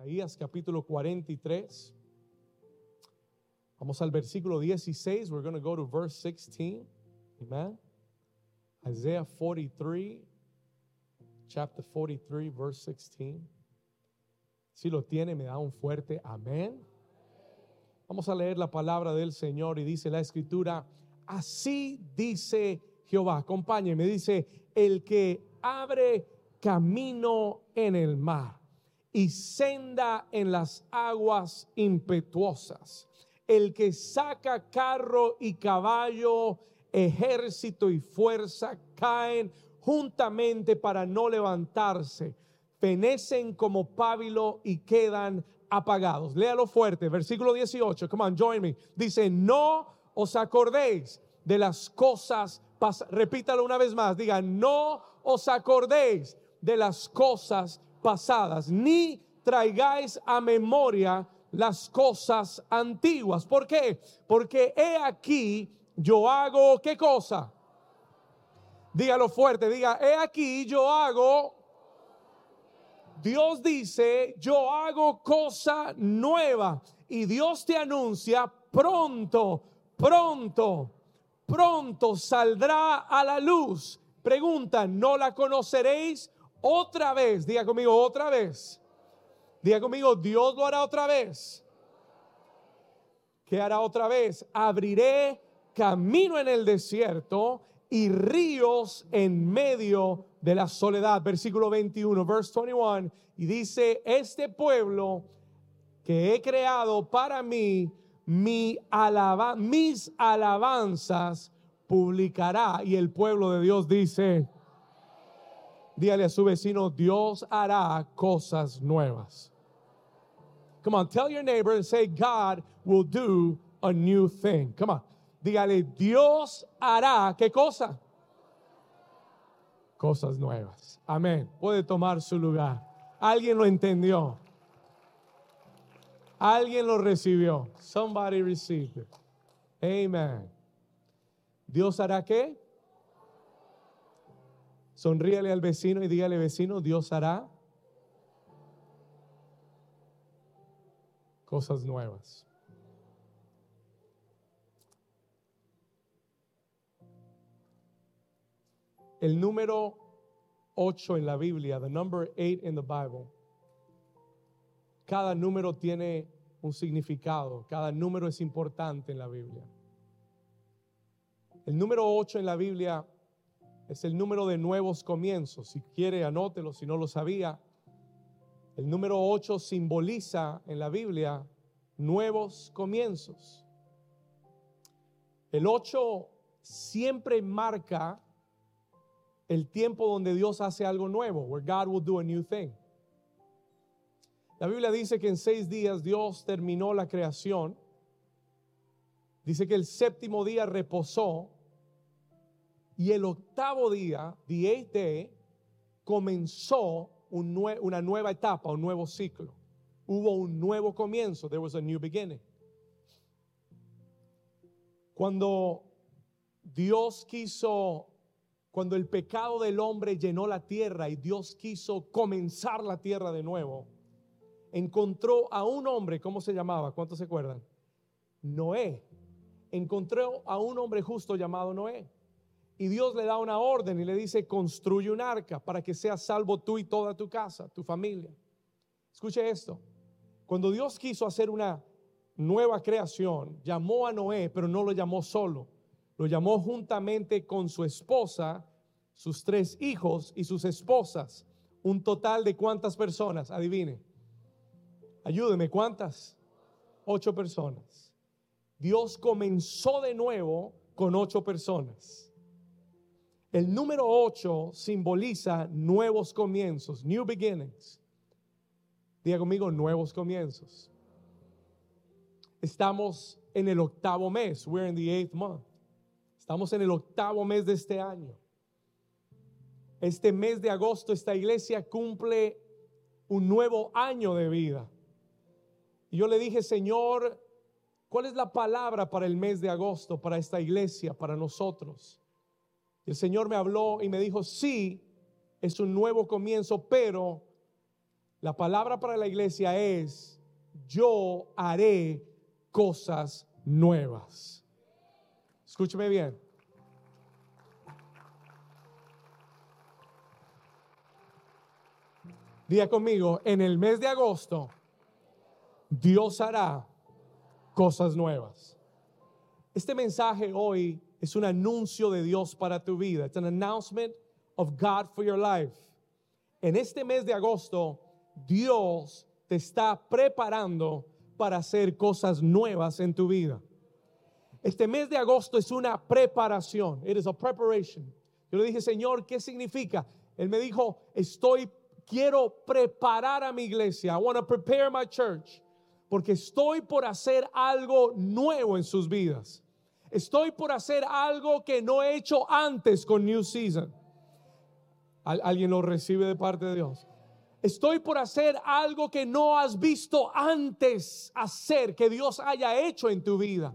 Isaías capítulo 43. Vamos al versículo 16. We're going to go to verse 16. Amen. Isaiah 43, chapter 43, verse 16. Si lo tiene, me da un fuerte amén. Vamos a leer la palabra del Señor y dice la escritura, así dice Jehová. Acompáñeme, dice, el que abre camino en el mar y senda en las aguas impetuosas. El que saca carro y caballo, ejército y fuerza caen juntamente para no levantarse. Fenecen como pábilo y quedan apagados. Léalo fuerte, versículo 18. Come on, join me. Dice, no os acordéis de las cosas. Repítalo una vez más. Diga, no os acordéis de las cosas pasadas, ni traigáis a memoria las cosas antiguas. ¿Por qué? Porque he aquí, yo hago qué cosa. Dígalo fuerte, diga, he aquí, yo hago. Dios dice, yo hago cosa nueva. Y Dios te anuncia, pronto, pronto, pronto saldrá a la luz. Pregunta, ¿no la conoceréis? Otra vez, diga conmigo, otra vez. Diga conmigo, Dios lo hará otra vez. ¿Qué hará otra vez? Abriré camino en el desierto y ríos en medio de la soledad. Versículo 21, verse 21. Y dice, este pueblo que he creado para mí, mi alaba, mis alabanzas publicará. Y el pueblo de Dios dice, Dígale a su vecino, Dios hará cosas nuevas. Come on, tell your neighbor and say, God will do a new thing. Come on. Dígale, Dios hará, ¿qué cosa? Cosas nuevas. Amén. Puede tomar su lugar. Alguien lo entendió. Alguien lo recibió. Somebody received it. Amen. Dios hará qué? Sonríale al vecino y dígale, vecino, Dios hará cosas nuevas. El número 8 en la Biblia, the number 8 in the Bible, cada número tiene un significado, cada número es importante en la Biblia. El número 8 en la Biblia es el número de nuevos comienzos. Si quiere, anótelo, si no lo sabía. El número 8 simboliza en la Biblia nuevos comienzos. El 8 siempre marca el tiempo donde Dios hace algo nuevo, where God will do a new thing. La Biblia dice que en seis días Dios terminó la creación. Dice que el séptimo día reposó y el octavo día, the eighth day, comenzó una nueva etapa, un nuevo ciclo. Hubo un nuevo comienzo. There was a new beginning. Cuando Dios quiso, cuando el pecado del hombre llenó la tierra y Dios quiso comenzar la tierra de nuevo, encontró a un hombre, ¿cómo se llamaba? ¿Cuántos se acuerdan? Noé. Encontró a un hombre justo llamado Noé. Y Dios le da una orden y le dice, construye un arca para que seas salvo tú y toda tu casa, tu familia. Escuche esto. Cuando Dios quiso hacer una nueva creación, llamó a Noé, pero no lo llamó solo. Lo llamó juntamente con su esposa, sus tres hijos y sus esposas. Un total de cuántas personas, adivine. Ayúdeme, ¿cuántas? Ocho personas. Dios comenzó de nuevo con ocho personas. El número 8 simboliza nuevos comienzos, new beginnings. Diga conmigo, nuevos comienzos. Estamos en el octavo mes. We're in the eighth month. Estamos en el octavo mes de este año. Este mes de agosto, esta iglesia cumple un nuevo año de vida. Y yo le dije, Señor, ¿cuál es la palabra para el mes de agosto, para esta iglesia, para nosotros? El Señor me habló y me dijo, sí, es un nuevo comienzo, pero La palabra para la iglesia es, yo haré cosas nuevas. Escúcheme bien. Diga conmigo, en el mes de agosto, Dios hará cosas nuevas. Este mensaje hoy es un anuncio de Dios para tu vida. Es an announcement of God for your life. En este mes de agosto, Dios te está preparando para hacer cosas nuevas en tu vida. Este mes de agosto es una preparación. It is a preparation. Yo le dije, Señor, ¿qué significa? Él me dijo, estoy quiero preparar a mi iglesia. I want to prepare my church. Porque estoy por hacer algo nuevo en sus vidas. Estoy por hacer algo que no he hecho antes con New Season. ¿Alguien lo recibe de parte de Dios? Estoy por hacer algo que no has visto antes hacer, que Dios haya hecho en tu vida.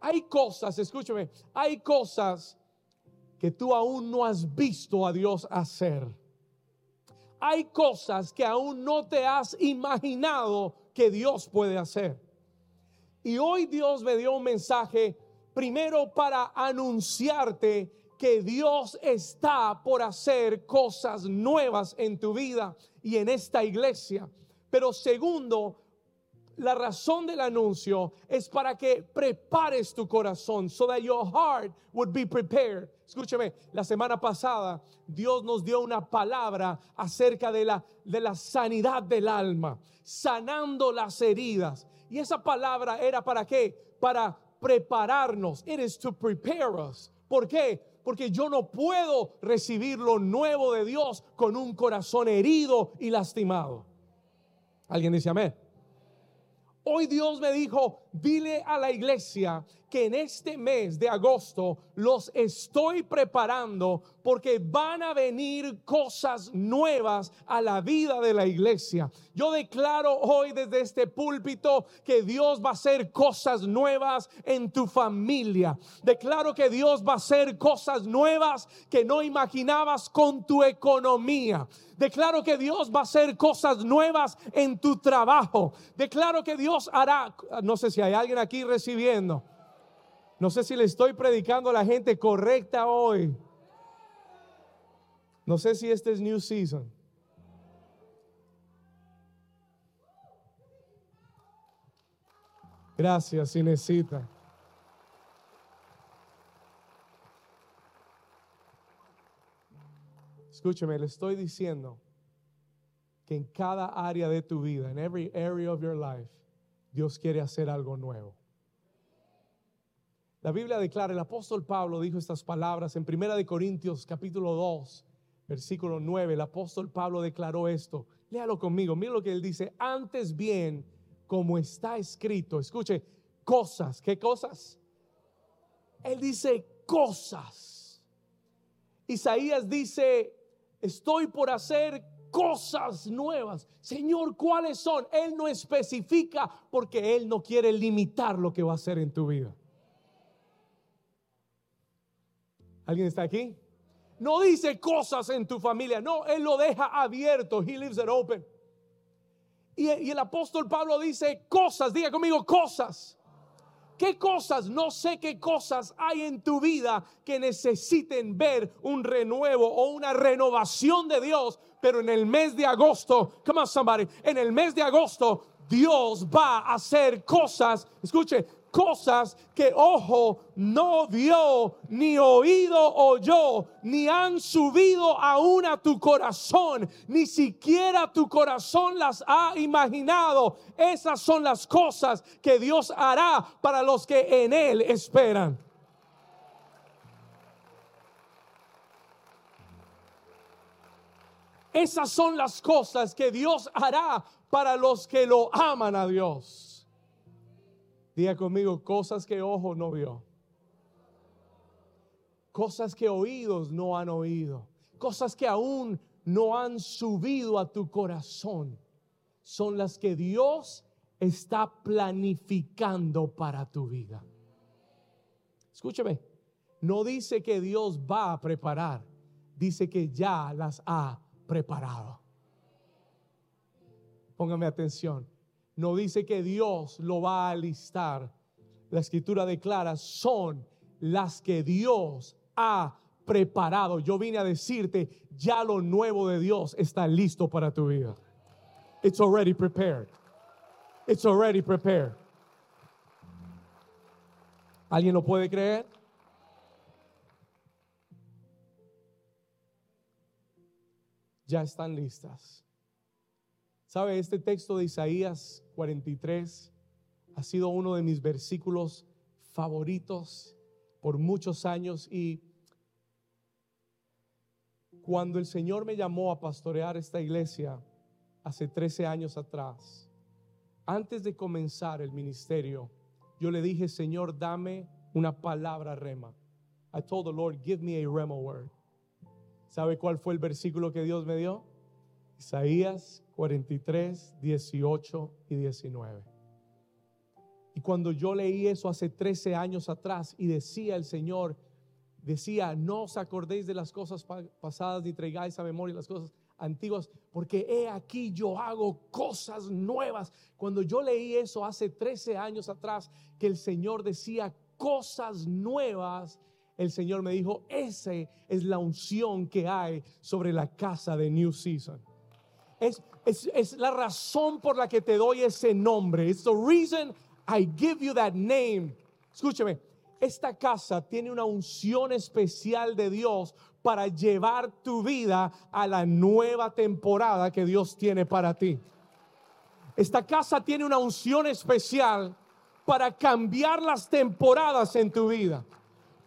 Hay cosas, escúchame, hay cosas que tú aún no has visto a Dios hacer hay cosas que aún no te has imaginado que Dios puede hacer. Y hoy Dios me dio un mensaje primero para anunciarte que Dios está por hacer cosas nuevas en tu vida y en esta iglesia. Pero segundo, la razón del anuncio es para que prepares tu corazón, so that your heart would be prepared. Escúcheme, la semana pasada Dios nos dio una palabra acerca de la, de la sanidad del alma, sanando las heridas. Y esa palabra era para qué? Para prepararnos. It is to prepare us. ¿Por qué? Porque yo no puedo recibir lo nuevo de Dios con un corazón herido y lastimado. ¿Alguien dice amén? Hoy Dios me dijo, dile a la iglesia que en este mes de agosto los estoy preparando porque van a venir cosas nuevas a la vida de la iglesia. Yo declaro hoy desde este púlpito que Dios va a hacer cosas nuevas en tu familia. Declaro que Dios va a hacer cosas nuevas que no imaginabas con tu economía. Declaro que Dios va a hacer cosas nuevas en tu trabajo. Declaro que Dios hará, no sé si hay alguien aquí recibiendo. No sé si le estoy predicando a la gente correcta hoy. No sé si este es New Season. Gracias, si necesita. Escúcheme, le estoy diciendo que en cada área de tu vida, en every area of your life, Dios quiere hacer algo nuevo. La Biblia declara, el apóstol Pablo dijo estas palabras en Primera de Corintios capítulo 2, versículo 9. El apóstol Pablo declaró esto. Léalo conmigo. Mira lo que él dice. Antes bien, como está escrito, escuche, cosas. ¿Qué cosas? Él dice cosas. Isaías dice, estoy por hacer cosas nuevas. Señor, ¿cuáles son? Él no especifica porque Él no quiere limitar lo que va a hacer en tu vida. ¿Alguien está aquí? No dice cosas en tu familia, no, Él lo deja abierto. He leaves it open. Y, y el apóstol Pablo dice cosas, diga conmigo cosas. ¿Qué cosas? No sé qué cosas hay en tu vida que necesiten ver un renuevo o una renovación de Dios, pero en el mes de agosto, come on somebody, en el mes de agosto Dios va a hacer cosas, escuche, cosas que ojo no vio, ni oído oyó, ni han subido aún a tu corazón, ni siquiera tu corazón las ha imaginado. Esas son las cosas que Dios hará para los que en Él esperan. Esas son las cosas que Dios hará para los que lo aman a Dios. Diga conmigo, cosas que ojo no vio. Cosas que oídos no han oído. Cosas que aún no han subido a tu corazón. Son las que Dios está planificando para tu vida. Escúchame, no dice que Dios va a preparar, dice que ya las ha preparado. Póngame atención. No dice que Dios lo va a alistar. La escritura declara, son las que Dios ha preparado. Yo vine a decirte, ya lo nuevo de Dios está listo para tu vida. It's already prepared. It's already prepared. ¿Alguien lo puede creer? Ya están listas. ¿Sabe? Este texto de Isaías 43 ha sido uno de mis versículos favoritos por muchos años y cuando el Señor me llamó a pastorear esta iglesia hace 13 años atrás, antes de comenzar el ministerio, yo le dije, Señor, dame una palabra rema. I told the Lord, give me a rema word. ¿Sabe cuál fue el versículo que Dios me dio? Isaías 43, 18 y 19. Y cuando yo leí eso hace 13 años atrás y decía el Señor, decía, no os acordéis de las cosas pasadas ni traigáis a memoria las cosas antiguas, porque he aquí yo hago cosas nuevas. Cuando yo leí eso hace 13 años atrás, que el Señor decía cosas nuevas, el Señor me dijo, esa es la unción que hay sobre la casa de New Season. Es, es, la razón por la que te doy ese nombre. It's the reason I give you that name. Escúcheme, esta casa tiene una unción especial de Dios para llevar tu vida a la nueva temporada que Dios tiene para ti. Esta casa tiene una unción especial para cambiar las temporadas en tu vida,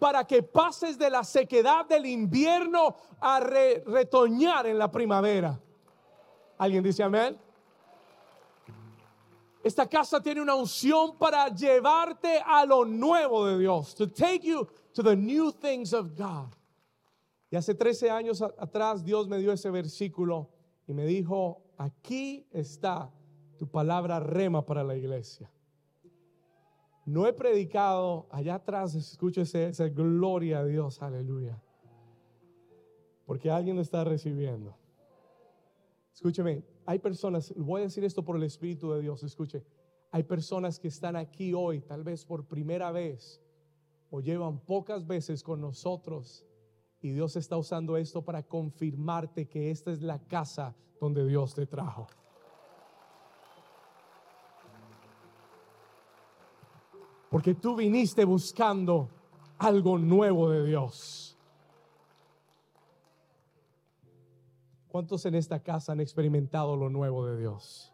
para que pases de la sequedad del invierno a retoñar en la primavera. ¿Alguien dice amén? Esta casa tiene una unción para llevarte a lo nuevo de Dios, to take you to the new things of God. Y hace 13 años atrás Dios me dio ese versículo y me dijo, aquí está tu palabra rema para la iglesia. No he predicado, allá atrás escúchese esa gloria a Dios, aleluya. Porque alguien lo está recibiendo. Escúcheme, hay personas, voy a decir esto por el Espíritu de Dios, escuche, hay personas que están aquí hoy, tal vez por primera vez, o llevan pocas veces con nosotros y Dios está usando esto para confirmarte que esta es la casa donde Dios te trajo. Porque tú viniste buscando algo nuevo de Dios. ¿Cuántos en esta casa han experimentado lo nuevo de Dios?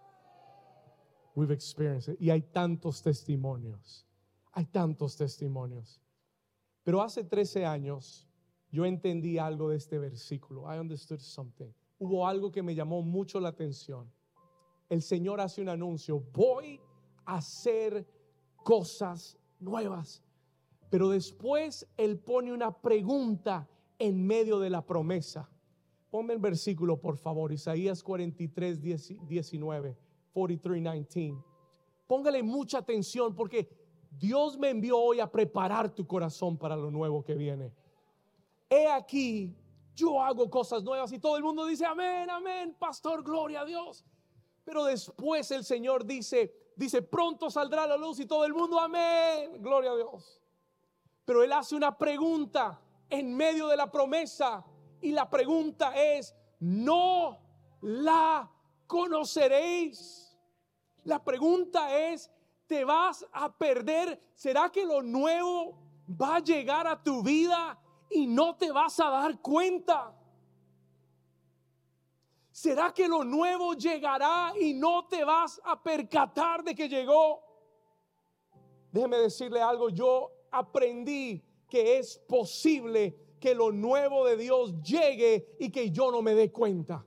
We've experienced it. Y hay tantos testimonios. Hay tantos testimonios. Pero hace 13 años yo entendí algo de este versículo. I understood something. Hubo algo que me llamó mucho la atención. El Señor hace un anuncio, voy a hacer cosas nuevas. Pero después Él pone una pregunta en medio de la promesa. Ponme el versículo, por favor, Isaías 43, 19, 43, 19. Póngale mucha atención porque Dios me envió hoy a preparar tu corazón para lo nuevo que viene he aquí, yo hago cosas nuevas y todo el mundo dice, amén, amén, pastor, gloria a Dios. Pero después el Señor dice, dice, pronto saldrá la luz y todo el mundo, amén, gloria a Dios. Pero Él hace una pregunta en medio de la promesa y la pregunta es, no la conoceréis. La pregunta es, ¿te vas a perder? ¿Será que lo nuevo va a llegar a tu vida y no te vas a dar cuenta. ¿Será que lo nuevo llegará y no te vas a percatar de que llegó? Déjeme decirle algo, yo aprendí que es posible que lo nuevo de Dios llegue y que yo no me dé cuenta.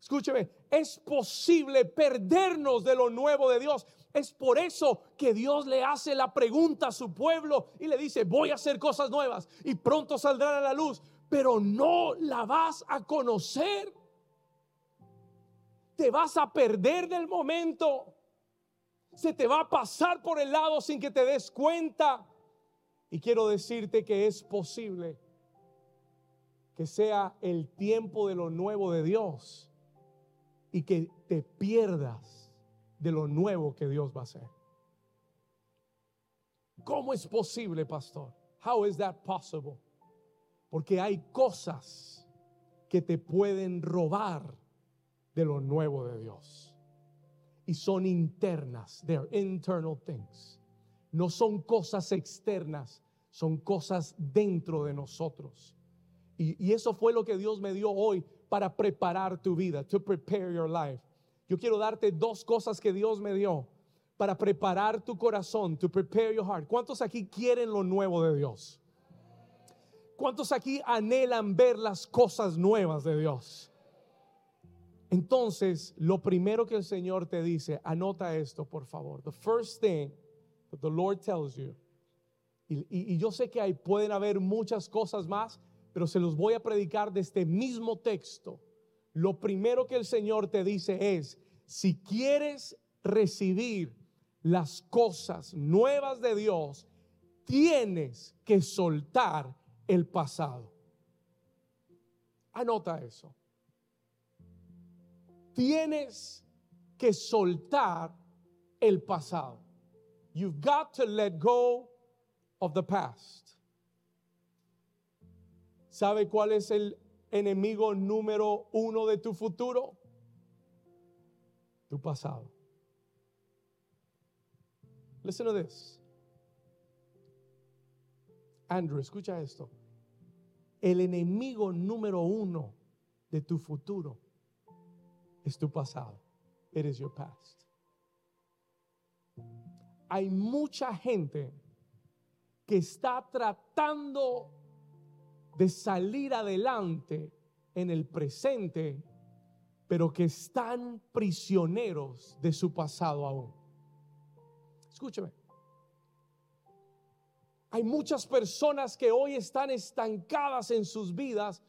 Escúcheme, es posible perdernos de lo nuevo de Dios. Es por eso que Dios le hace la pregunta a su pueblo y le dice, voy a hacer cosas nuevas y pronto saldrán a la luz, pero no la vas a conocer. Te vas a perder del momento. Se te va a pasar por el lado sin que te des cuenta. Y quiero decirte que es posible que sea el tiempo de lo nuevo de Dios y que te pierdas de lo nuevo que Dios va a hacer. ¿Cómo es posible, pastor? How is that possible? Porque hay cosas que te pueden robar de lo nuevo de Dios. Y son internas, they're internal things. No son cosas externas, son cosas dentro de nosotros. Y, y, eso fue lo que Dios me dio hoy para preparar tu vida, to prepare your life. Yo quiero darte dos cosas que Dios me dio para preparar tu corazón, to prepare your heart. ¿Cuántos aquí quieren lo nuevo de Dios? ¿Cuántos aquí anhelan ver las cosas nuevas de Dios? Entonces, lo primero que el Señor te dice, anota esto, por favor. The first thing that the Lord tells you, y, yo sé que hay, pueden haber muchas cosas más, pero se los voy a predicar de este mismo texto. Lo primero que el Señor te dice es, si quieres recibir las cosas nuevas de Dios, tienes que soltar el pasado. Anota eso tienes que soltar el pasado. You've got to let go of the past. ¿Sabe cuál es el enemigo número uno de tu futuro? Tu pasado. Listen to this. Andrew, escucha esto. El enemigo número uno de tu futuro es tu pasado. It is your past. Hay mucha gente que está tratando de salir adelante en el presente, pero que están prisioneros de su pasado aún. Escúcheme. Hay muchas personas que hoy están estancadas en sus vidas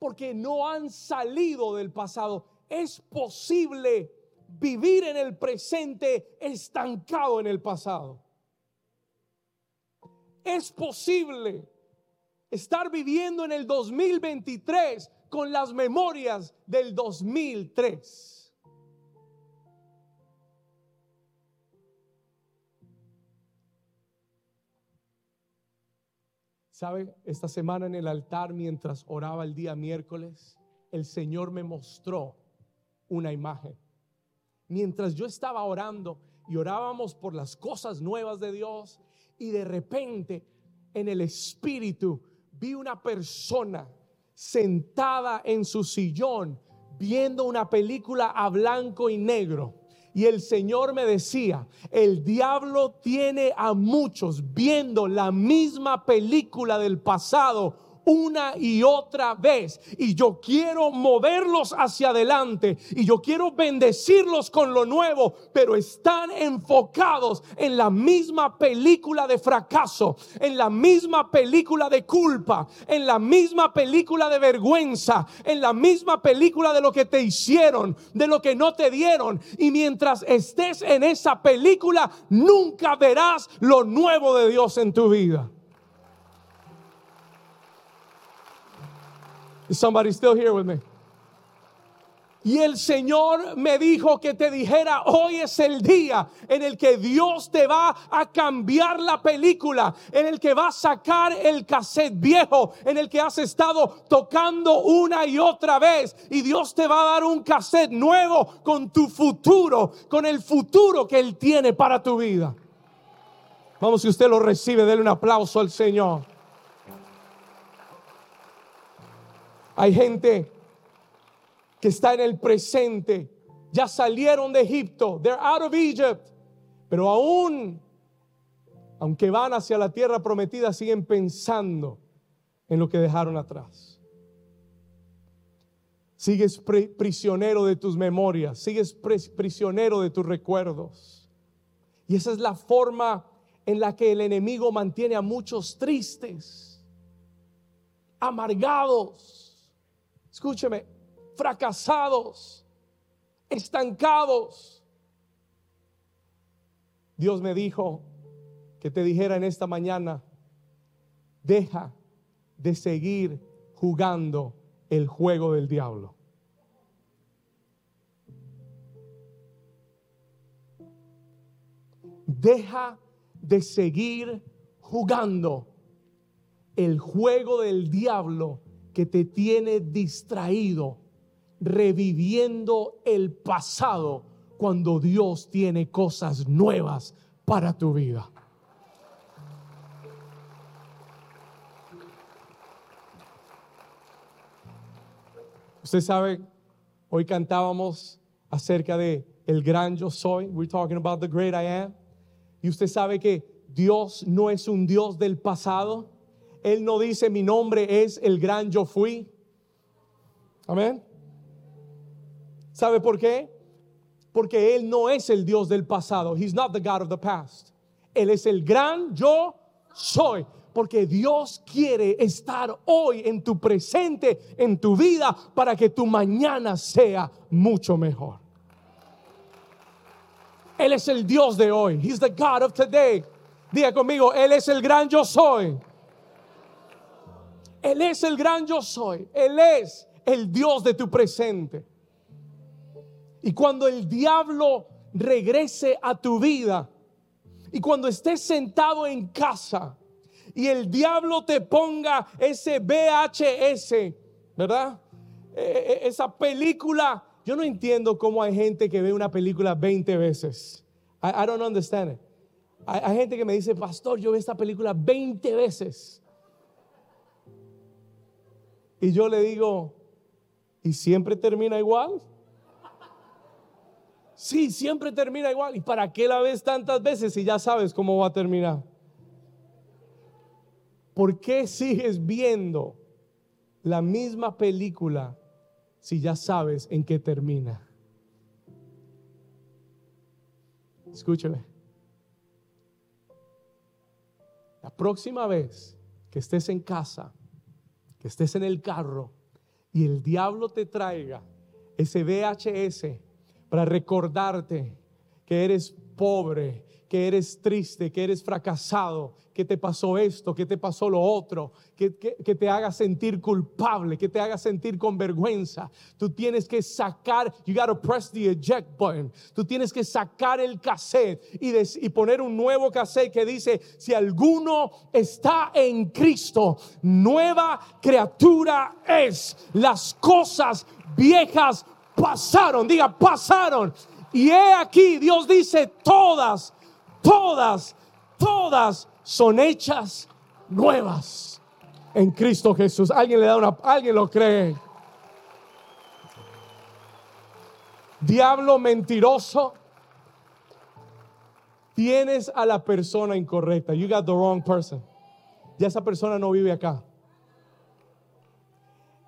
porque no han salido del pasado es posible vivir en el presente estancado en el pasado. Es posible estar viviendo en el 2023 con las memorias del 2003. ¿Sabe? Esta semana en el altar, mientras oraba el día miércoles, el Señor me mostró una imagen. Mientras yo estaba orando y orábamos por las cosas nuevas de Dios y de repente en el espíritu vi una persona sentada en su sillón viendo una película a blanco y negro. Y el Señor me decía, el diablo tiene a muchos viendo la misma película del pasado una y otra vez. Y yo quiero moverlos hacia adelante y yo quiero bendecirlos con lo nuevo, pero están enfocados en la misma película de fracaso, en la misma película de culpa, en la misma película de vergüenza, en la misma película de lo que te hicieron, de lo que no te dieron. Y mientras estés en esa película, nunca verás lo nuevo de Dios en tu vida. Somebody still here with me? Y el Señor me dijo que te dijera, hoy es el día en el que Dios te va a cambiar la película, en el que va a sacar el cassette viejo, en el que has estado tocando una y otra vez. Y Dios te va a dar un cassette nuevo con tu futuro, con el futuro que Él tiene para tu vida. Vamos, si usted lo recibe, denle un aplauso al Señor. Hay gente que está en el presente. Ya salieron de Egipto. They're out of Egypt. Pero aún, aunque van hacia la tierra prometida, siguen pensando en lo que dejaron atrás. Sigues prisionero de tus memorias, sigues prisionero de tus recuerdos. Y esa es la forma en la que el enemigo mantiene a muchos tristes, amargados escúcheme, fracasados, estancados. Dios me dijo que te dijera en esta mañana, deja de seguir jugando el juego del diablo. Deja de seguir jugando el juego del diablo que te tiene distraído, reviviendo el pasado cuando Dios tiene cosas nuevas para tu vida. Usted sabe, hoy cantábamos acerca de el gran yo soy. We're talking about the great I am. Y usted sabe que Dios no es un Dios del pasado. Él no dice mi nombre es el gran yo fui. Amén. ¿Sabe por qué? Porque Él no es el Dios del pasado. He's not the God of the past. Él es el gran yo soy. Porque Dios quiere estar hoy en tu presente, en tu vida, para que tu mañana sea mucho mejor. Él es el Dios de hoy. He's the God of today. Diga conmigo, Él es el gran yo soy. Él es el gran yo soy. Él es el Dios de tu presente. Y cuando el diablo regrese a tu vida y cuando estés sentado en casa y el diablo te ponga ese VHS, ¿verdad? E, e, esa película, yo no entiendo cómo hay gente que ve una película 20 veces. I, don't understand it. Hay, hay gente que me dice, pastor, yo veo esta película 20 veces. Y yo le digo, ¿y siempre termina igual? Sí, siempre termina igual. ¿Y para qué la ves tantas veces si ya sabes cómo va a terminar? ¿Por qué sigues viendo la misma película si ya sabes en qué termina? Escúcheme. La próxima vez que estés en casa, que estés en el carro y el diablo te traiga ese VHS para recordarte que eres pobre, que eres triste, que eres fracasado, que te pasó esto, que te pasó lo otro, que, que, te haga sentir culpable, que te haga sentir con vergüenza. Tú tienes que sacar, you gotta press the eject button. Tú tienes que sacar el cassette y, y poner un nuevo cassette que dice, si alguno está en Cristo, nueva criatura es. Las cosas viejas pasaron, diga, pasaron. Y he aquí, Dios dice, todas, todas, todas son hechas nuevas en Cristo Jesús. Alguien le da una, alguien lo cree. Diablo mentiroso. Tienes a la persona incorrecta. You got the wrong person. Ya esa persona no vive acá.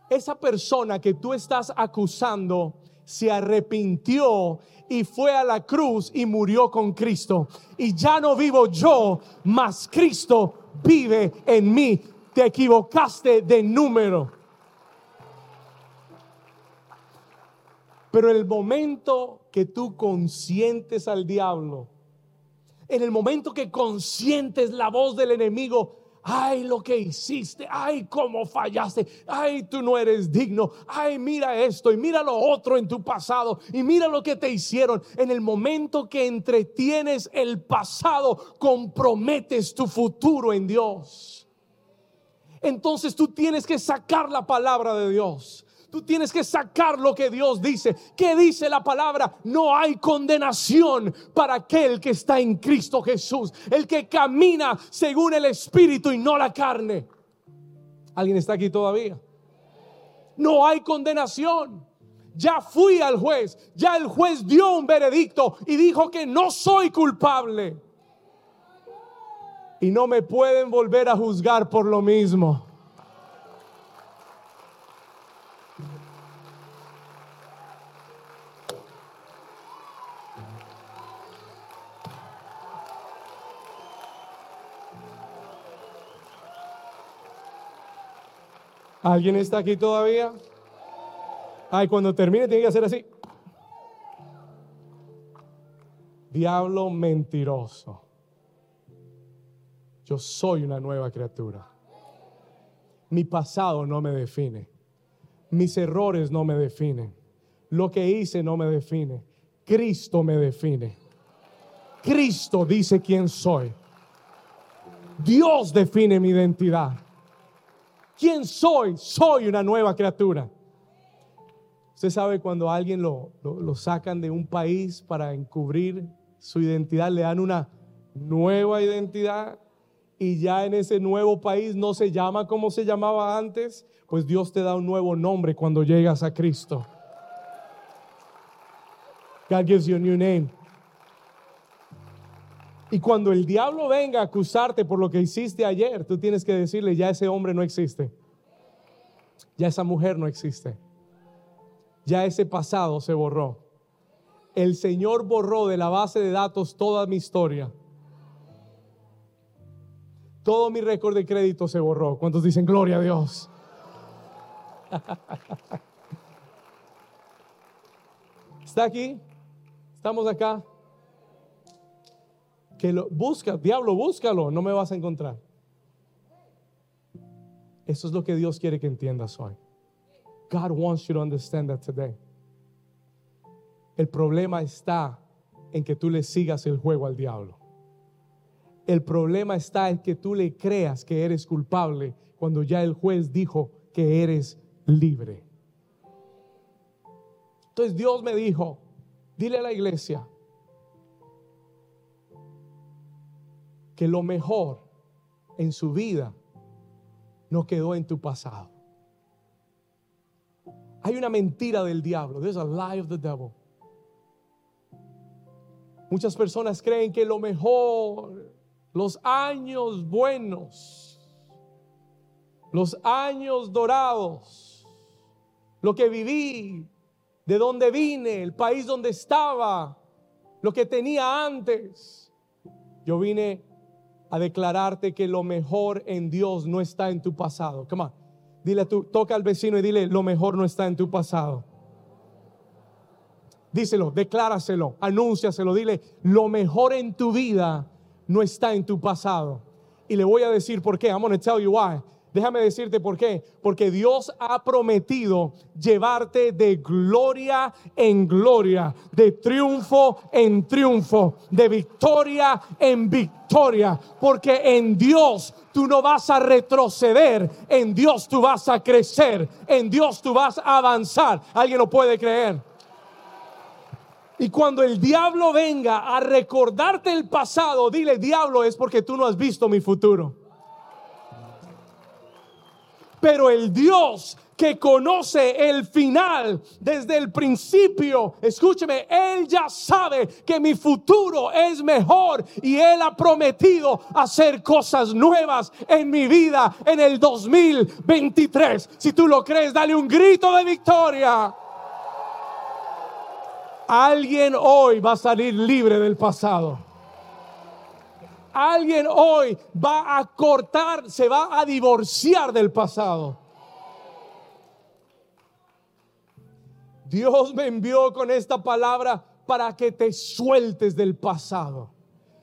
Esa persona que tú estás acusando se arrepintió y fue a la cruz y murió con Cristo. Y ya no vivo yo, mas Cristo vive en mí. Te equivocaste de número. Pero el momento que tú consientes al diablo, en el momento que consientes la voz del enemigo, ay lo que hiciste, ay cómo fallaste, ay tú no eres digno, ay mira esto y mira lo otro en tu pasado y mira lo que te hicieron. En el momento que entretienes el pasado, comprometes tu futuro en Dios. Entonces tú tienes que sacar la palabra de Dios. Tú tienes que sacar lo que Dios dice. ¿Qué dice la palabra? No hay condenación para aquel que está en Cristo Jesús. El que camina según el Espíritu y no la carne. ¿Alguien está aquí todavía? No hay condenación. Ya fui al juez. Ya el juez dio un veredicto y dijo que no soy culpable. Y no me pueden volver a juzgar por lo mismo. ¿Alguien está aquí todavía? Ay, cuando termine tiene que hacer así. Diablo mentiroso. Yo soy una nueva criatura. Mi pasado no me define. Mis errores no me definen. Lo que hice no me define. Cristo me define. Cristo dice quién soy. Dios define mi identidad. ¿Quién soy? Soy una nueva criatura. Usted sabe cuando alguien lo, lo, sacan de un país para encubrir su identidad, le dan una nueva identidad y ya en ese nuevo país no se llama como se llamaba antes, pues Dios te da un nuevo nombre cuando llegas a Cristo. God gives you a new name. Y cuando el diablo venga a acusarte por lo que hiciste ayer, tú tienes que decirle, ya ese hombre no existe. Ya esa mujer no existe. Ya ese pasado se borró. El Señor borró de la base de datos toda mi historia. Todo mi récord de crédito se borró. ¿Cuántos dicen gloria a Dios? ¿Está aquí? ¿Estamos acá? Busca, diablo, búscalo, no me vas a encontrar. Eso es lo que Dios quiere que entiendas hoy. God wants you to understand that today. El problema está en que tú le sigas el juego al diablo. El problema está en que tú le creas que eres culpable cuando ya el juez dijo que eres libre. Entonces Dios me dijo, dile a la iglesia que lo mejor en su vida no quedó en tu pasado. Hay una mentira del diablo. There's a lie of the devil. Muchas personas creen que lo mejor, los años buenos, los años dorados, lo que viví, de donde vine, el país donde estaba, lo que tenía antes. Yo vine a declararte que lo mejor en Dios no está en tu pasado. Come on. Dile toca al vecino y dile, lo mejor no está en tu pasado. Díselo, decláraselo, anúnciaselo, dile, lo mejor en tu vida no está en tu pasado. Y le voy a decir por qué. I'm going to tell you why. Déjame decirte por qué. Porque Dios ha prometido llevarte de gloria en gloria, de triunfo en triunfo, de victoria en victoria. Porque en Dios tú no vas a retroceder, en Dios tú vas a crecer, en Dios tú vas a avanzar. ¿Alguien lo puede creer? Y cuando el diablo venga a recordarte el pasado, dile, diablo, es porque tú no has visto mi futuro. Pero el Dios que conoce el final desde el principio, escúcheme, Él ya sabe que mi futuro es mejor y Él ha prometido hacer cosas nuevas en mi vida en el 2023. Si tú lo crees, dale un grito de victoria. Alguien hoy va a salir libre del pasado. Alguien hoy va a cortar, se va a divorciar del pasado. Dios me envió con esta palabra para que te sueltes del pasado.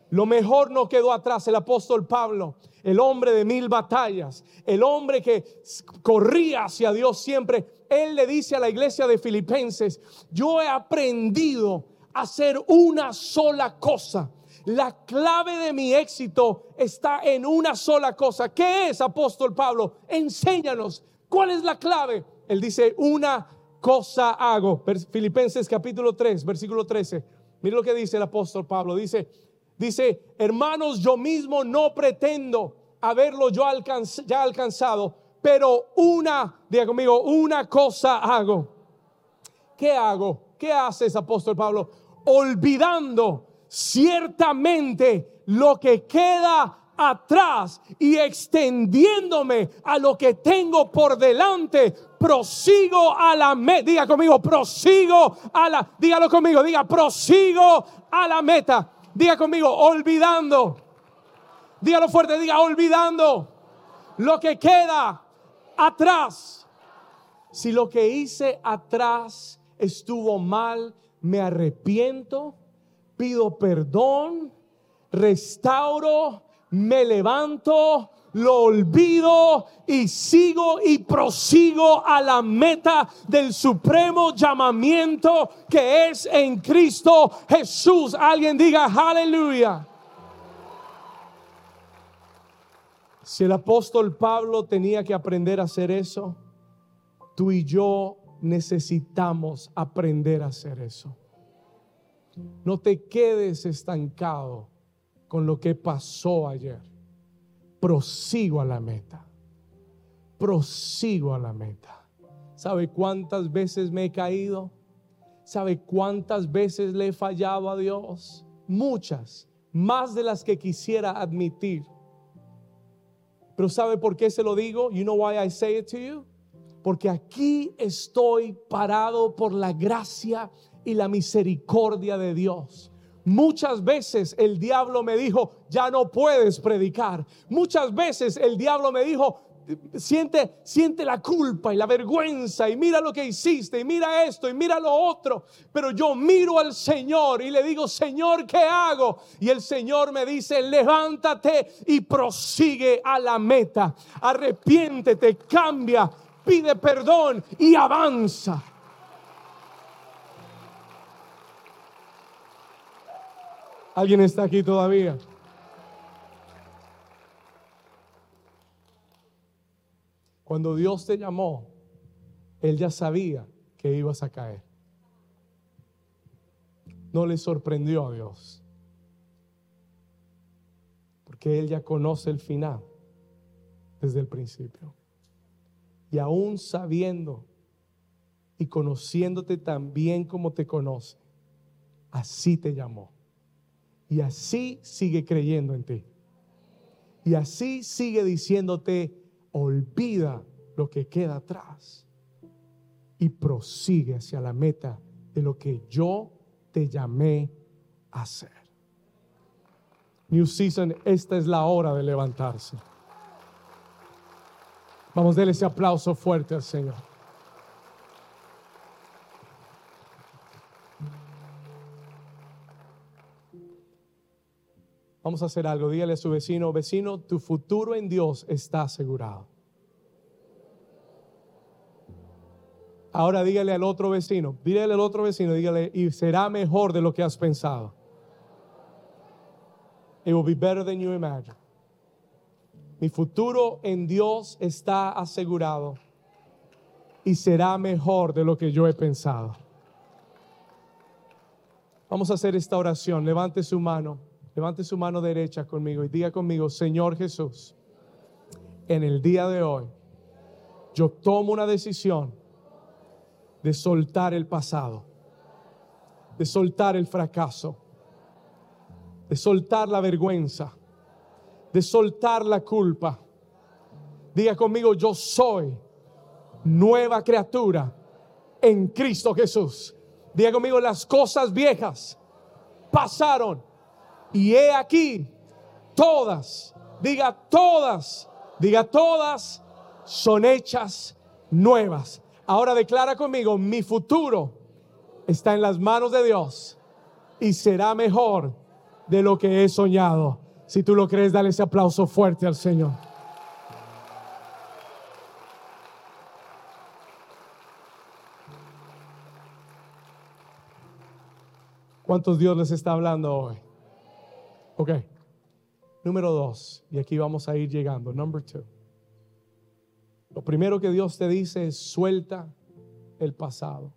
Lo mejor no quedó atrás. El apóstol Pablo, el hombre de mil batallas, el hombre que corría hacia Dios siempre, él le dice a la iglesia de Filipenses, yo he aprendido a hacer una sola cosa la clave de mi éxito está en una sola cosa. ¿Qué es, apóstol Pablo? Enséñanos. ¿Cuál es la clave? Él dice, una cosa hago. Filipenses capítulo 3, versículo 13. Mira lo que dice el apóstol Pablo. Dice, dice, hermanos, yo mismo no pretendo haberlo yo ya alcanzado, pero una, diga conmigo, una cosa hago. ¿Qué hago? ¿Qué haces, apóstol Pablo? Olvidando ciertamente lo que queda atrás y extendiéndome a lo que tengo por delante, prosigo a la meta. Diga conmigo, prosigo a la, dígalo conmigo, diga, prosigo a la meta. Diga conmigo, olvidando. Dígalo fuerte, diga, olvidando lo que queda atrás. Si lo que hice atrás estuvo mal, me arrepiento pido perdón, restauro, me levanto, lo olvido y sigo y prosigo a la meta del supremo llamamiento que es en Cristo Jesús. Alguien diga aleluya. Si el apóstol Pablo tenía que aprender a hacer eso, tú y yo necesitamos aprender a hacer eso. No te quedes estancado con lo que pasó ayer. Prosigo a la meta. Prosigo a la meta. ¿Sabe cuántas veces me he caído? ¿Sabe cuántas veces le he fallado a Dios? Muchas, más de las que quisiera admitir. Pero ¿sabe por qué se lo digo? You know why I say it to you? Porque aquí estoy parado por la gracia y la misericordia de Dios. Muchas veces el diablo me dijo, ya no puedes predicar. Muchas veces el diablo me dijo, siente, siente la culpa y la vergüenza y mira lo que hiciste y mira esto y mira lo otro. Pero yo miro al Señor y le digo, Señor, ¿qué hago? Y el Señor me dice, levántate y prosigue a la meta. Arrepiéntete, cambia, pide perdón y avanza. ¿Alguien está aquí todavía? Cuando Dios te llamó, Él ya sabía que ibas a caer. No le sorprendió a Dios. Porque Él ya conoce el final desde el principio. Y aún sabiendo y conociéndote tan bien como te conoce, así te llamó. Y así sigue creyendo en ti. Y así sigue diciéndote, olvida lo que queda atrás y prosigue hacia la meta de lo que yo te llamé a hacer. New Season, esta es la hora de levantarse. Vamos a darle ese aplauso fuerte al Señor. Vamos a hacer algo. Dígale a su vecino, vecino, tu futuro en Dios está asegurado. Ahora dígale al otro vecino, dígale al otro vecino, dígale, y será mejor de lo que has pensado. It will be better than you imagine. Mi futuro en Dios está asegurado y será mejor de lo que yo he pensado. Vamos a hacer esta oración. Levante su mano. Levante su mano derecha conmigo y diga conmigo, Señor Jesús, en el día de hoy, yo tomo una decisión de soltar el pasado, de soltar el fracaso, de soltar la vergüenza, de soltar la culpa. Diga conmigo, yo soy nueva criatura en Cristo Jesús. Diga conmigo, las cosas viejas pasaron y he aquí, todas, diga todas, diga todas, son hechas nuevas. Ahora declara conmigo, mi futuro está en las manos de Dios y será mejor de lo que he soñado. Si tú lo crees, dale ese aplauso fuerte al Señor. ¿Cuántos Dios les está hablando hoy? Ok. Número dos, y aquí vamos a ir llegando. Number two. Lo primero que Dios te dice es suelta el pasado.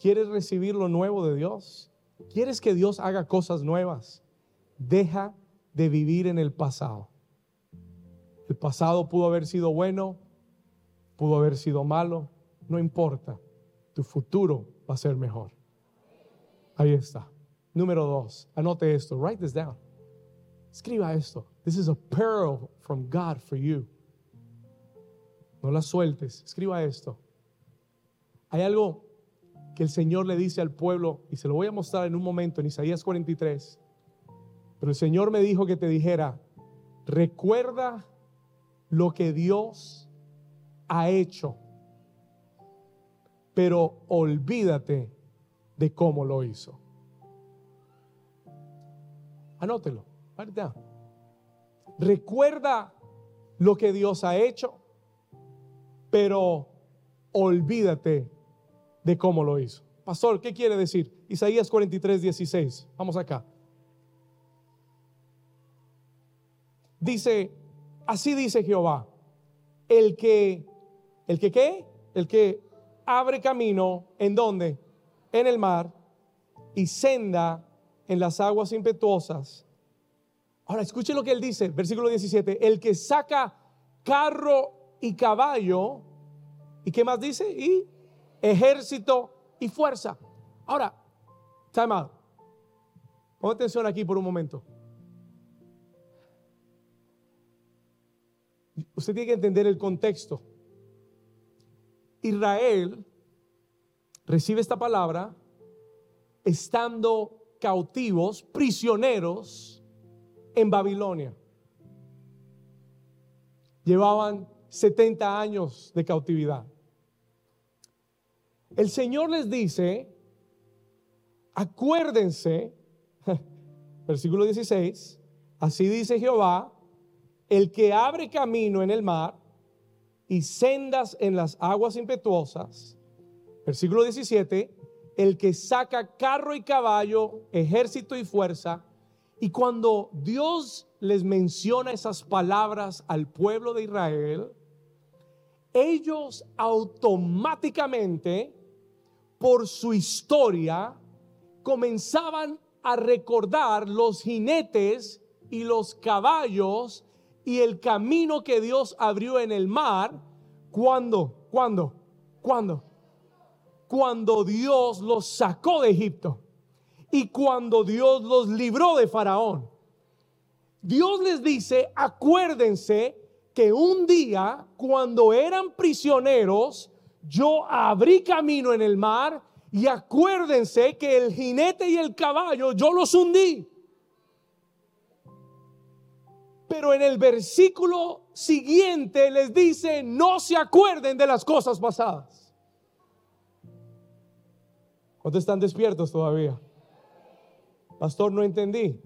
¿Quieres recibir lo nuevo de Dios? ¿Quieres que Dios haga cosas nuevas? Deja de vivir en el pasado. El pasado pudo haber sido bueno, pudo haber sido malo, no importa. Tu futuro va a ser mejor. Ahí está. Número dos, anote esto, write this down. Escriba esto. This is a pearl from God for you. No la sueltes, escriba esto. Hay algo que el Señor le dice al pueblo, y se lo voy a mostrar en un momento en Isaías 43. Pero el Señor me dijo que te dijera, recuerda lo que Dios ha hecho, pero olvídate de cómo lo hizo. Anótelo. recuerda lo que Dios ha hecho, pero olvídate de cómo lo hizo. Pastor, ¿qué quiere decir? Isaías 43, 16. Vamos acá. Dice, así dice Jehová, el que, el que qué? El que abre camino, ¿en dónde? En el mar y senda en las aguas impetuosas. Ahora, escuche lo que él dice, versículo 17, el que saca carro y caballo, ¿y qué más dice? Y ejército y fuerza. Ahora, time out. Pon atención aquí por un momento. Usted tiene que entender el contexto. Israel recibe esta palabra estando cautivos, prisioneros en Babilonia. Llevaban 70 años de cautividad. El Señor les dice, acuérdense, versículo 16, así dice Jehová, el que abre camino en el mar y sendas en las aguas impetuosas. Versículo 17, el que saca carro y caballo, ejército y fuerza. Y cuando Dios les menciona esas palabras al pueblo de Israel, ellos automáticamente, por su historia, comenzaban a recordar los jinetes y los caballos y el camino que Dios abrió en el mar, ¿cuándo? ¿Cuándo? ¿Cuándo? Cuando Dios los sacó de Egipto y cuando Dios los libró de Faraón. Dios les dice, acuérdense que un día, cuando eran prisioneros, yo abrí camino en el mar y acuérdense que el jinete y el caballo yo los hundí. Pero en el versículo siguiente les dice, no se acuerden de las cosas pasadas. ¿Cuántos están despiertos todavía? Pastor, no entendí.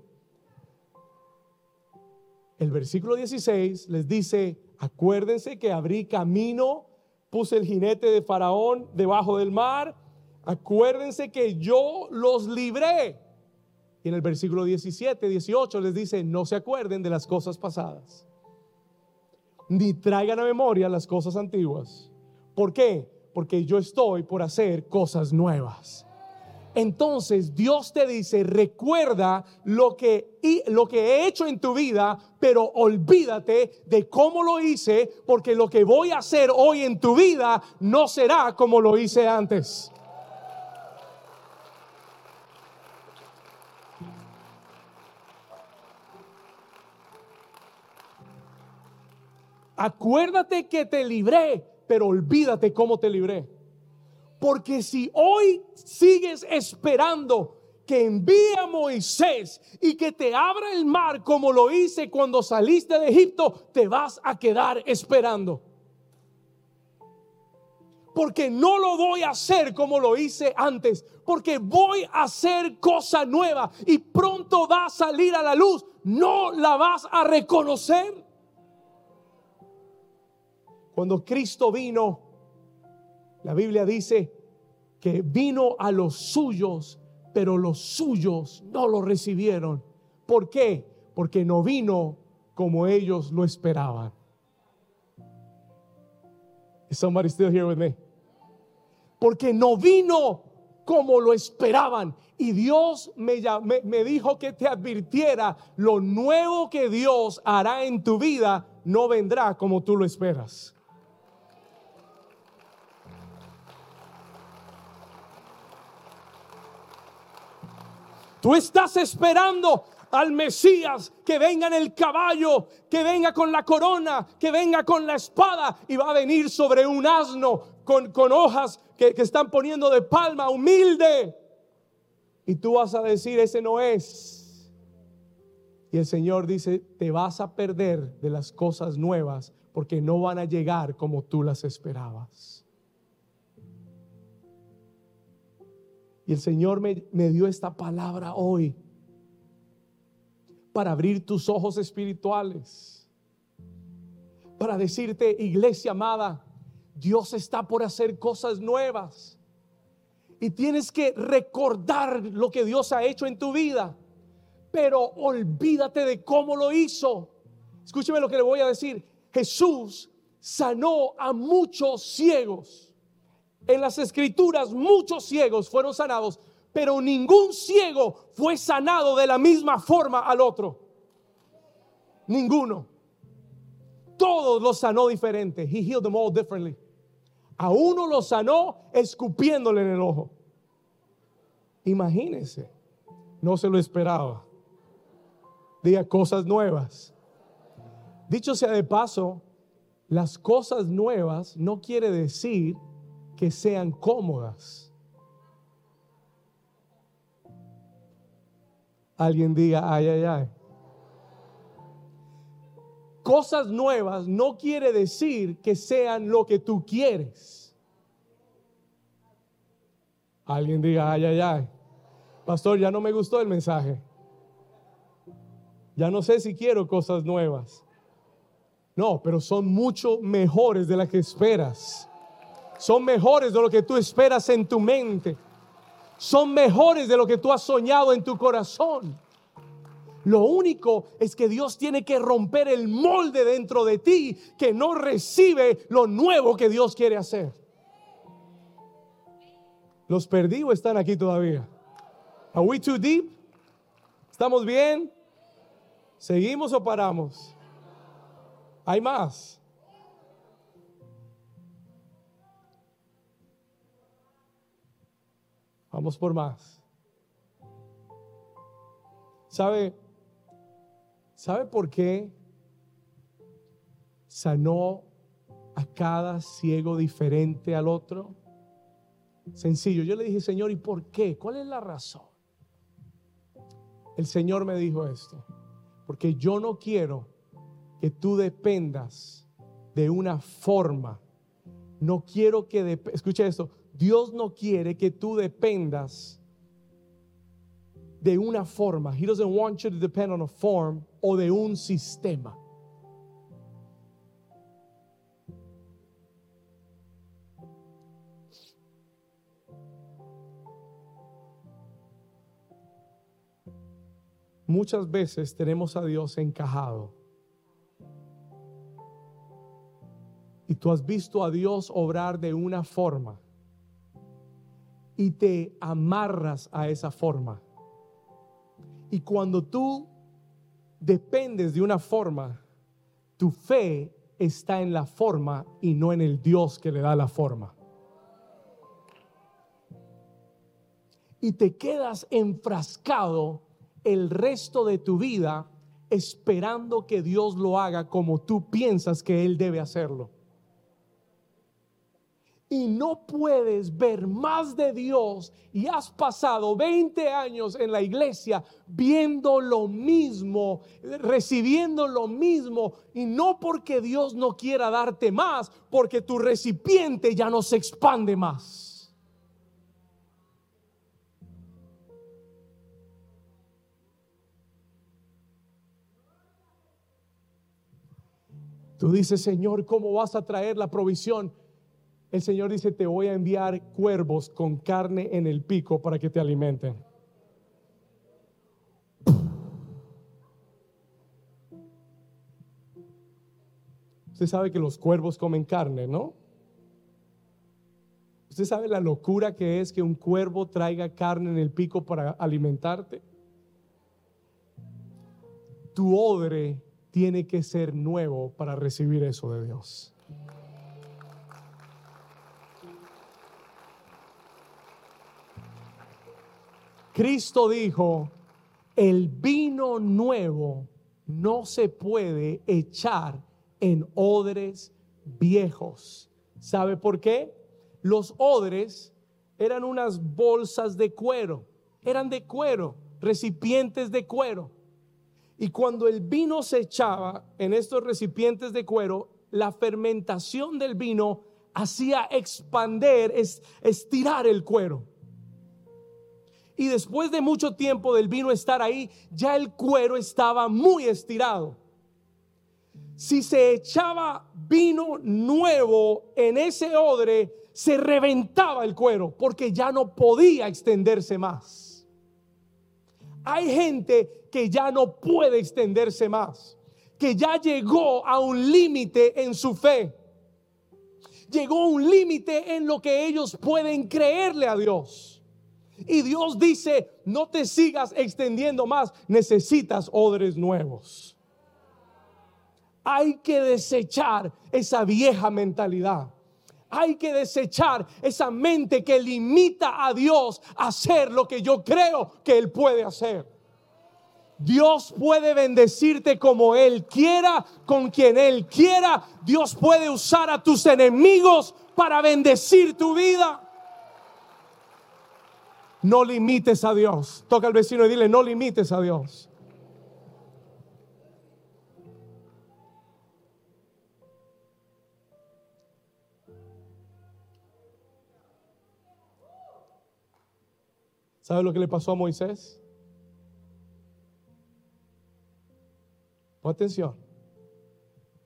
El versículo 16 les dice, acuérdense que abrí camino, puse el jinete de Faraón debajo del mar, acuérdense que yo los libré. Y en el versículo 17, 18 les dice, no se acuerden de las cosas pasadas, ni traigan a memoria las cosas antiguas. ¿Por qué? Porque yo estoy por hacer cosas nuevas. Entonces Dios te dice, recuerda lo que, lo que he hecho en tu vida, pero olvídate de cómo lo hice, porque lo que voy a hacer hoy en tu vida no será como lo hice antes. Acuérdate que te libré, pero olvídate cómo te libré. Porque si hoy sigues esperando que envíe a Moisés y que te abra el mar como lo hice cuando saliste de Egipto, te vas a quedar esperando. Porque no lo voy a hacer como lo hice antes, porque voy a hacer cosa nueva y pronto va a salir a la luz. No la vas a reconocer. Cuando Cristo vino, la Biblia dice que vino a los suyos, pero los suyos no lo recibieron. ¿Por qué? Porque no vino como ellos lo esperaban. Is somebody still here with me? Porque no vino como lo esperaban. Y Dios me, me, me, dijo que te advirtiera, lo nuevo que Dios hará en tu vida no vendrá como tú lo esperas. Tú estás esperando al Mesías que venga en el caballo, que venga con la corona, que venga con la espada y va a venir sobre un asno con, con hojas que, que están poniendo de palma, humilde. Y tú vas a decir, ese no es. Y el Señor dice, te vas a perder de las cosas nuevas porque no van a llegar como tú las esperabas. Y el Señor me, dio esta palabra hoy para abrir tus ojos espirituales, para decirte, iglesia amada, Dios está por hacer cosas nuevas. Y tienes que recordar lo que Dios ha hecho en tu vida. Pero olvídate de cómo lo hizo. Escúcheme lo que le voy a decir. Jesús sanó a muchos ciegos. En las escrituras muchos ciegos fueron sanados, pero ningún ciego fue sanado de la misma forma al otro. Ninguno. Todos los sanó diferente. He healed them all differently. A uno lo sanó escupiéndole en el ojo. Imagínense, no se lo esperaba. Diga cosas nuevas. Dicho sea de paso, las cosas nuevas no quiere decir que sean cómodas. Alguien diga, ay, ay, ay. Cosas nuevas no quiere decir que sean lo que tú quieres. Alguien diga, ay, ay, ay. Pastor, ya no me gustó el mensaje. Ya no sé si quiero cosas nuevas. No, pero son mucho mejores de las que esperas. Son mejores de lo que tú esperas en tu mente. Son mejores de lo que tú has soñado en tu corazón. Lo único es que Dios tiene que romper el molde dentro de ti que no recibe lo nuevo que Dios quiere hacer. Los perdidos están aquí todavía. Are we too deep? ¿Estamos bien? ¿Seguimos o paramos? Hay más. Vamos por más. ¿Sabe? ¿Sabe por qué sanó a cada ciego diferente al otro? Sencillo, yo le dije, Señor, ¿y por qué? ¿Cuál es la razón? El Señor me dijo esto, porque yo no quiero que tú dependas de una forma. No quiero que, escuche esto, Dios no quiere que tú dependas de una forma. He doesn't want you to depend on a form o de un sistema. Muchas veces tenemos a Dios encajado. Y tú has visto a Dios obrar de una forma. Y te amarras a esa forma. Y cuando tú dependes de una forma, tu fe está en la forma y no en el Dios que le da la forma. Y te quedas enfrascado el resto de tu vida esperando que Dios lo haga como tú piensas que Él debe hacerlo y no puedes ver más de Dios y has pasado 20 años en la iglesia viendo lo mismo, recibiendo lo mismo, y no porque Dios no quiera darte más, porque tu recipiente ya no se expande más. Tú dices, Señor, ¿cómo vas a traer la provisión? El Señor dice, te voy a enviar cuervos con carne en el pico para que te alimenten. Usted sabe que los cuervos comen carne, ¿no? ¿Usted sabe la locura que es que un cuervo traiga carne en el pico para alimentarte? Tu odre tiene que ser nuevo para recibir eso de Dios. Cristo dijo, el vino nuevo no se puede echar en odres viejos. ¿Sabe por qué? Los odres eran unas bolsas de cuero, eran de cuero, recipientes de cuero. Y cuando el vino se echaba en estos recipientes de cuero, la fermentación del vino hacía expander, es, estirar el cuero. Y después de mucho tiempo del vino estar ahí, ya el cuero estaba muy estirado. Si se echaba vino nuevo en ese odre, se reventaba el cuero porque ya no podía extenderse más. Hay gente que ya no puede extenderse más, que ya llegó a un límite en su fe. Llegó a un límite en lo que ellos pueden creerle a Dios. Y Dios dice, no te sigas extendiendo más, necesitas odres nuevos. Hay que desechar esa vieja mentalidad. Hay que desechar esa mente que limita a Dios a hacer lo que yo creo que Él puede hacer. Dios puede bendecirte como Él quiera, con quien Él quiera. Dios puede usar a tus enemigos para bendecir tu vida. No limites a Dios. Toca al vecino y dile, no limites a Dios. ¿Sabe lo que le pasó a Moisés? Pon atención,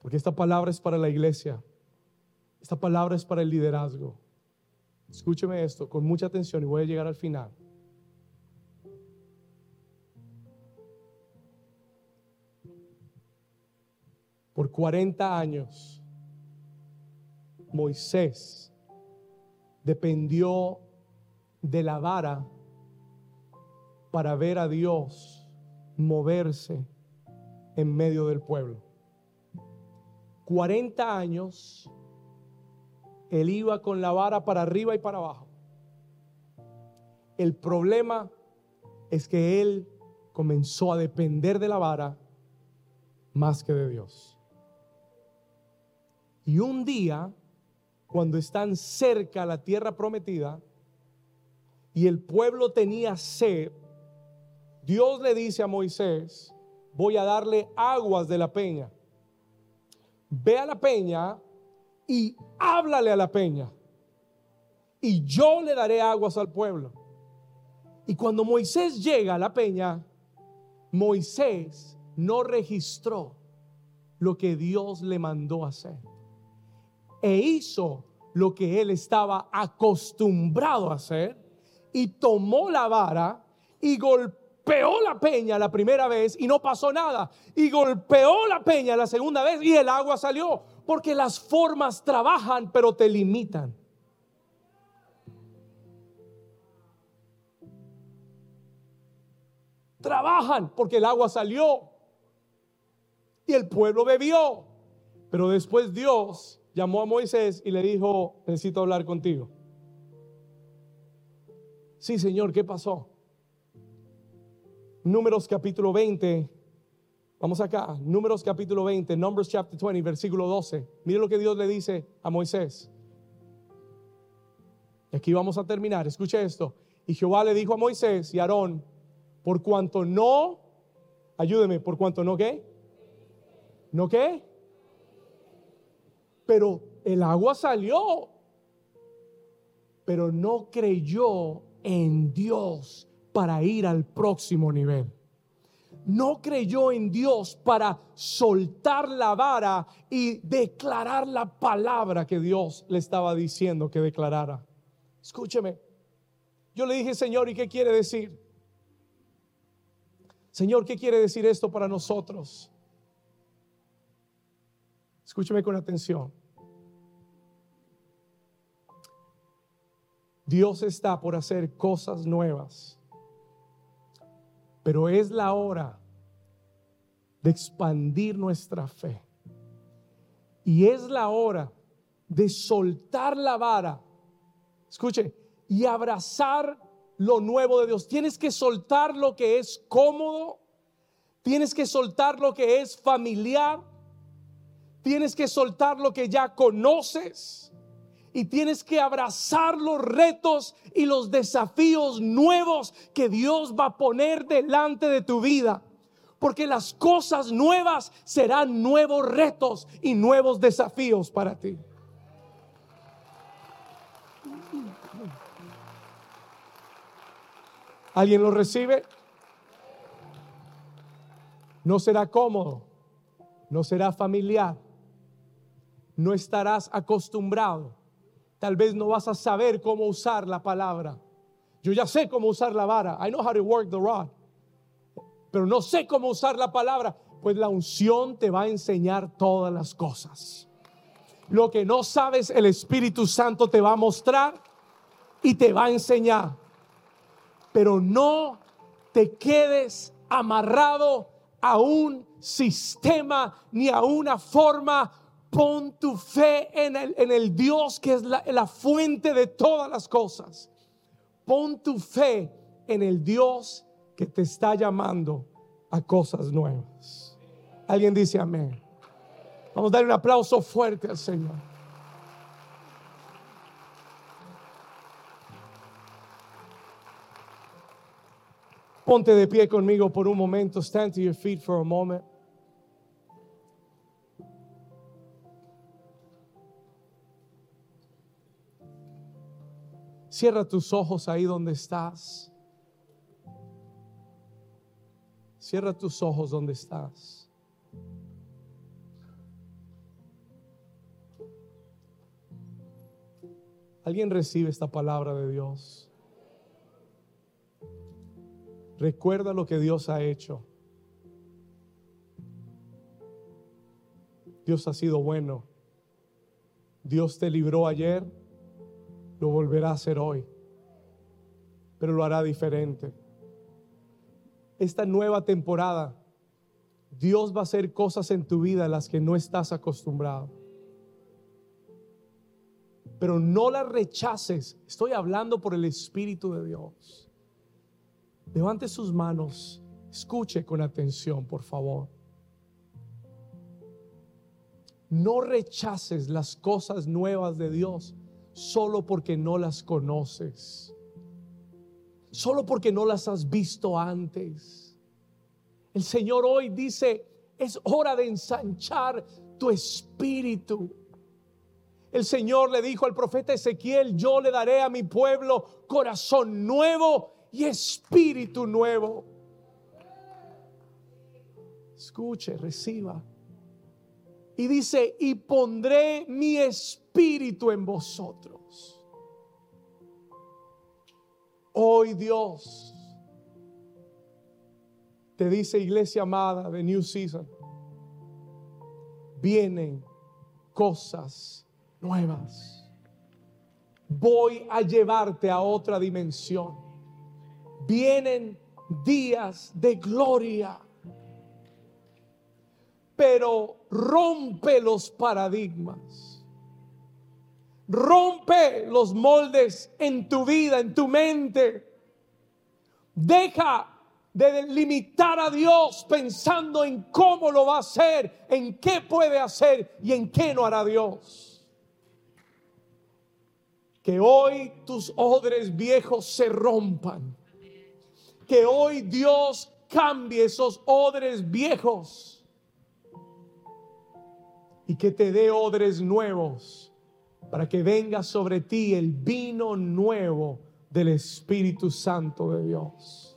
porque esta palabra es para la iglesia. Esta palabra es para el liderazgo. Escúcheme esto con mucha atención y voy a llegar al final. Por 40 años, Moisés dependió de la vara para ver a Dios moverse en medio del pueblo. 40 años él iba con la vara para arriba y para abajo. El problema es que él comenzó a depender de la vara más que de Dios. Y un día, cuando están cerca a la tierra prometida y el pueblo tenía sed, Dios le dice a Moisés, voy a darle aguas de la peña. Ve a la peña y háblale a la peña. Y yo le daré aguas al pueblo. Y cuando Moisés llega a la peña, Moisés no registró lo que Dios le mandó hacer. E hizo lo que él estaba acostumbrado a hacer y tomó la vara y golpeó la peña la primera vez y no pasó nada. Y golpeó la peña la segunda vez y el agua salió. Porque las formas trabajan, pero te limitan. Trabajan porque el agua salió y el pueblo bebió. Pero después Dios llamó a Moisés y le dijo, necesito hablar contigo. Sí, Señor, ¿qué pasó? Números capítulo 20, Vamos acá, Números capítulo 20, Numbers chapter 20, versículo 12. Mire lo que Dios le dice a Moisés. Y aquí vamos a terminar. Escuche esto. Y Jehová le dijo a Moisés y a Aarón, por cuanto no, ayúdeme, por cuanto no qué, no qué, pero el agua salió, pero no creyó en Dios para ir al próximo nivel no creyó en Dios para soltar la vara y declarar la palabra que Dios le estaba diciendo que declarara. Escúcheme, yo le dije, Señor, ¿y qué quiere decir? Señor, ¿qué quiere decir esto para nosotros? Escúcheme con atención. Dios está por hacer cosas nuevas pero es la hora de expandir nuestra fe. Y es la hora de soltar la vara. Escuche, y abrazar lo nuevo de Dios. Tienes que soltar lo que es cómodo. Tienes que soltar lo que es familiar. Tienes que soltar lo que ya conoces y tienes que abrazar los retos y los desafíos nuevos que Dios va a poner delante de tu vida. Porque las cosas nuevas serán nuevos retos y nuevos desafíos para ti. ¿Alguien lo recibe? No será cómodo, no será familiar, no estarás acostumbrado. Tal vez no vas a saber cómo usar la palabra. Yo ya sé cómo usar la vara. I know how to work the rod. Pero no sé cómo usar la palabra. Pues la unción te va a enseñar todas las cosas. Lo que no sabes, el Espíritu Santo te va a mostrar y te va a enseñar. Pero no te quedes amarrado a un sistema ni a una forma. Pon tu fe en el, en el Dios que es la, la fuente de todas las cosas. Pon tu fe en el Dios que te está llamando a cosas nuevas. Alguien dice amén. Vamos a darle un aplauso fuerte al Señor. Ponte de pie conmigo por un momento. Stand to your feet for a moment. Cierra tus ojos ahí donde estás. Cierra tus ojos donde estás. ¿Alguien recibe esta palabra de Dios? Recuerda lo que Dios ha hecho. Dios ha sido bueno. Dios te libró ayer, lo volverá a hacer hoy, pero lo hará diferente. Esta nueva temporada, Dios va a hacer cosas en tu vida a las que no estás acostumbrado pero no la rechaces. Estoy hablando por el Espíritu de Dios. Levante sus manos, escuche con atención, por favor. No rechaces las cosas nuevas de Dios solo porque no las conoces, solo porque no las has visto antes. El Señor hoy dice, es hora de ensanchar tu espíritu. El Señor le dijo al profeta Ezequiel, yo le daré a mi pueblo corazón nuevo y espíritu nuevo. Escuche, reciba. Y dice, y pondré mi espíritu en vosotros. Hoy Dios te dice, iglesia amada de New Season, vienen cosas nuevas. Voy a llevarte a otra dimensión. Vienen días de gloria. Pero rompe los paradigmas. Rompe los moldes en tu vida, en tu mente. Deja de limitar a Dios pensando en cómo lo va a hacer, en qué puede hacer y en qué no hará Dios. Que hoy tus odres viejos se rompan. Que hoy Dios cambie esos odres viejos. Y que te dé odres nuevos para que venga sobre ti el vino nuevo del Espíritu Santo de Dios.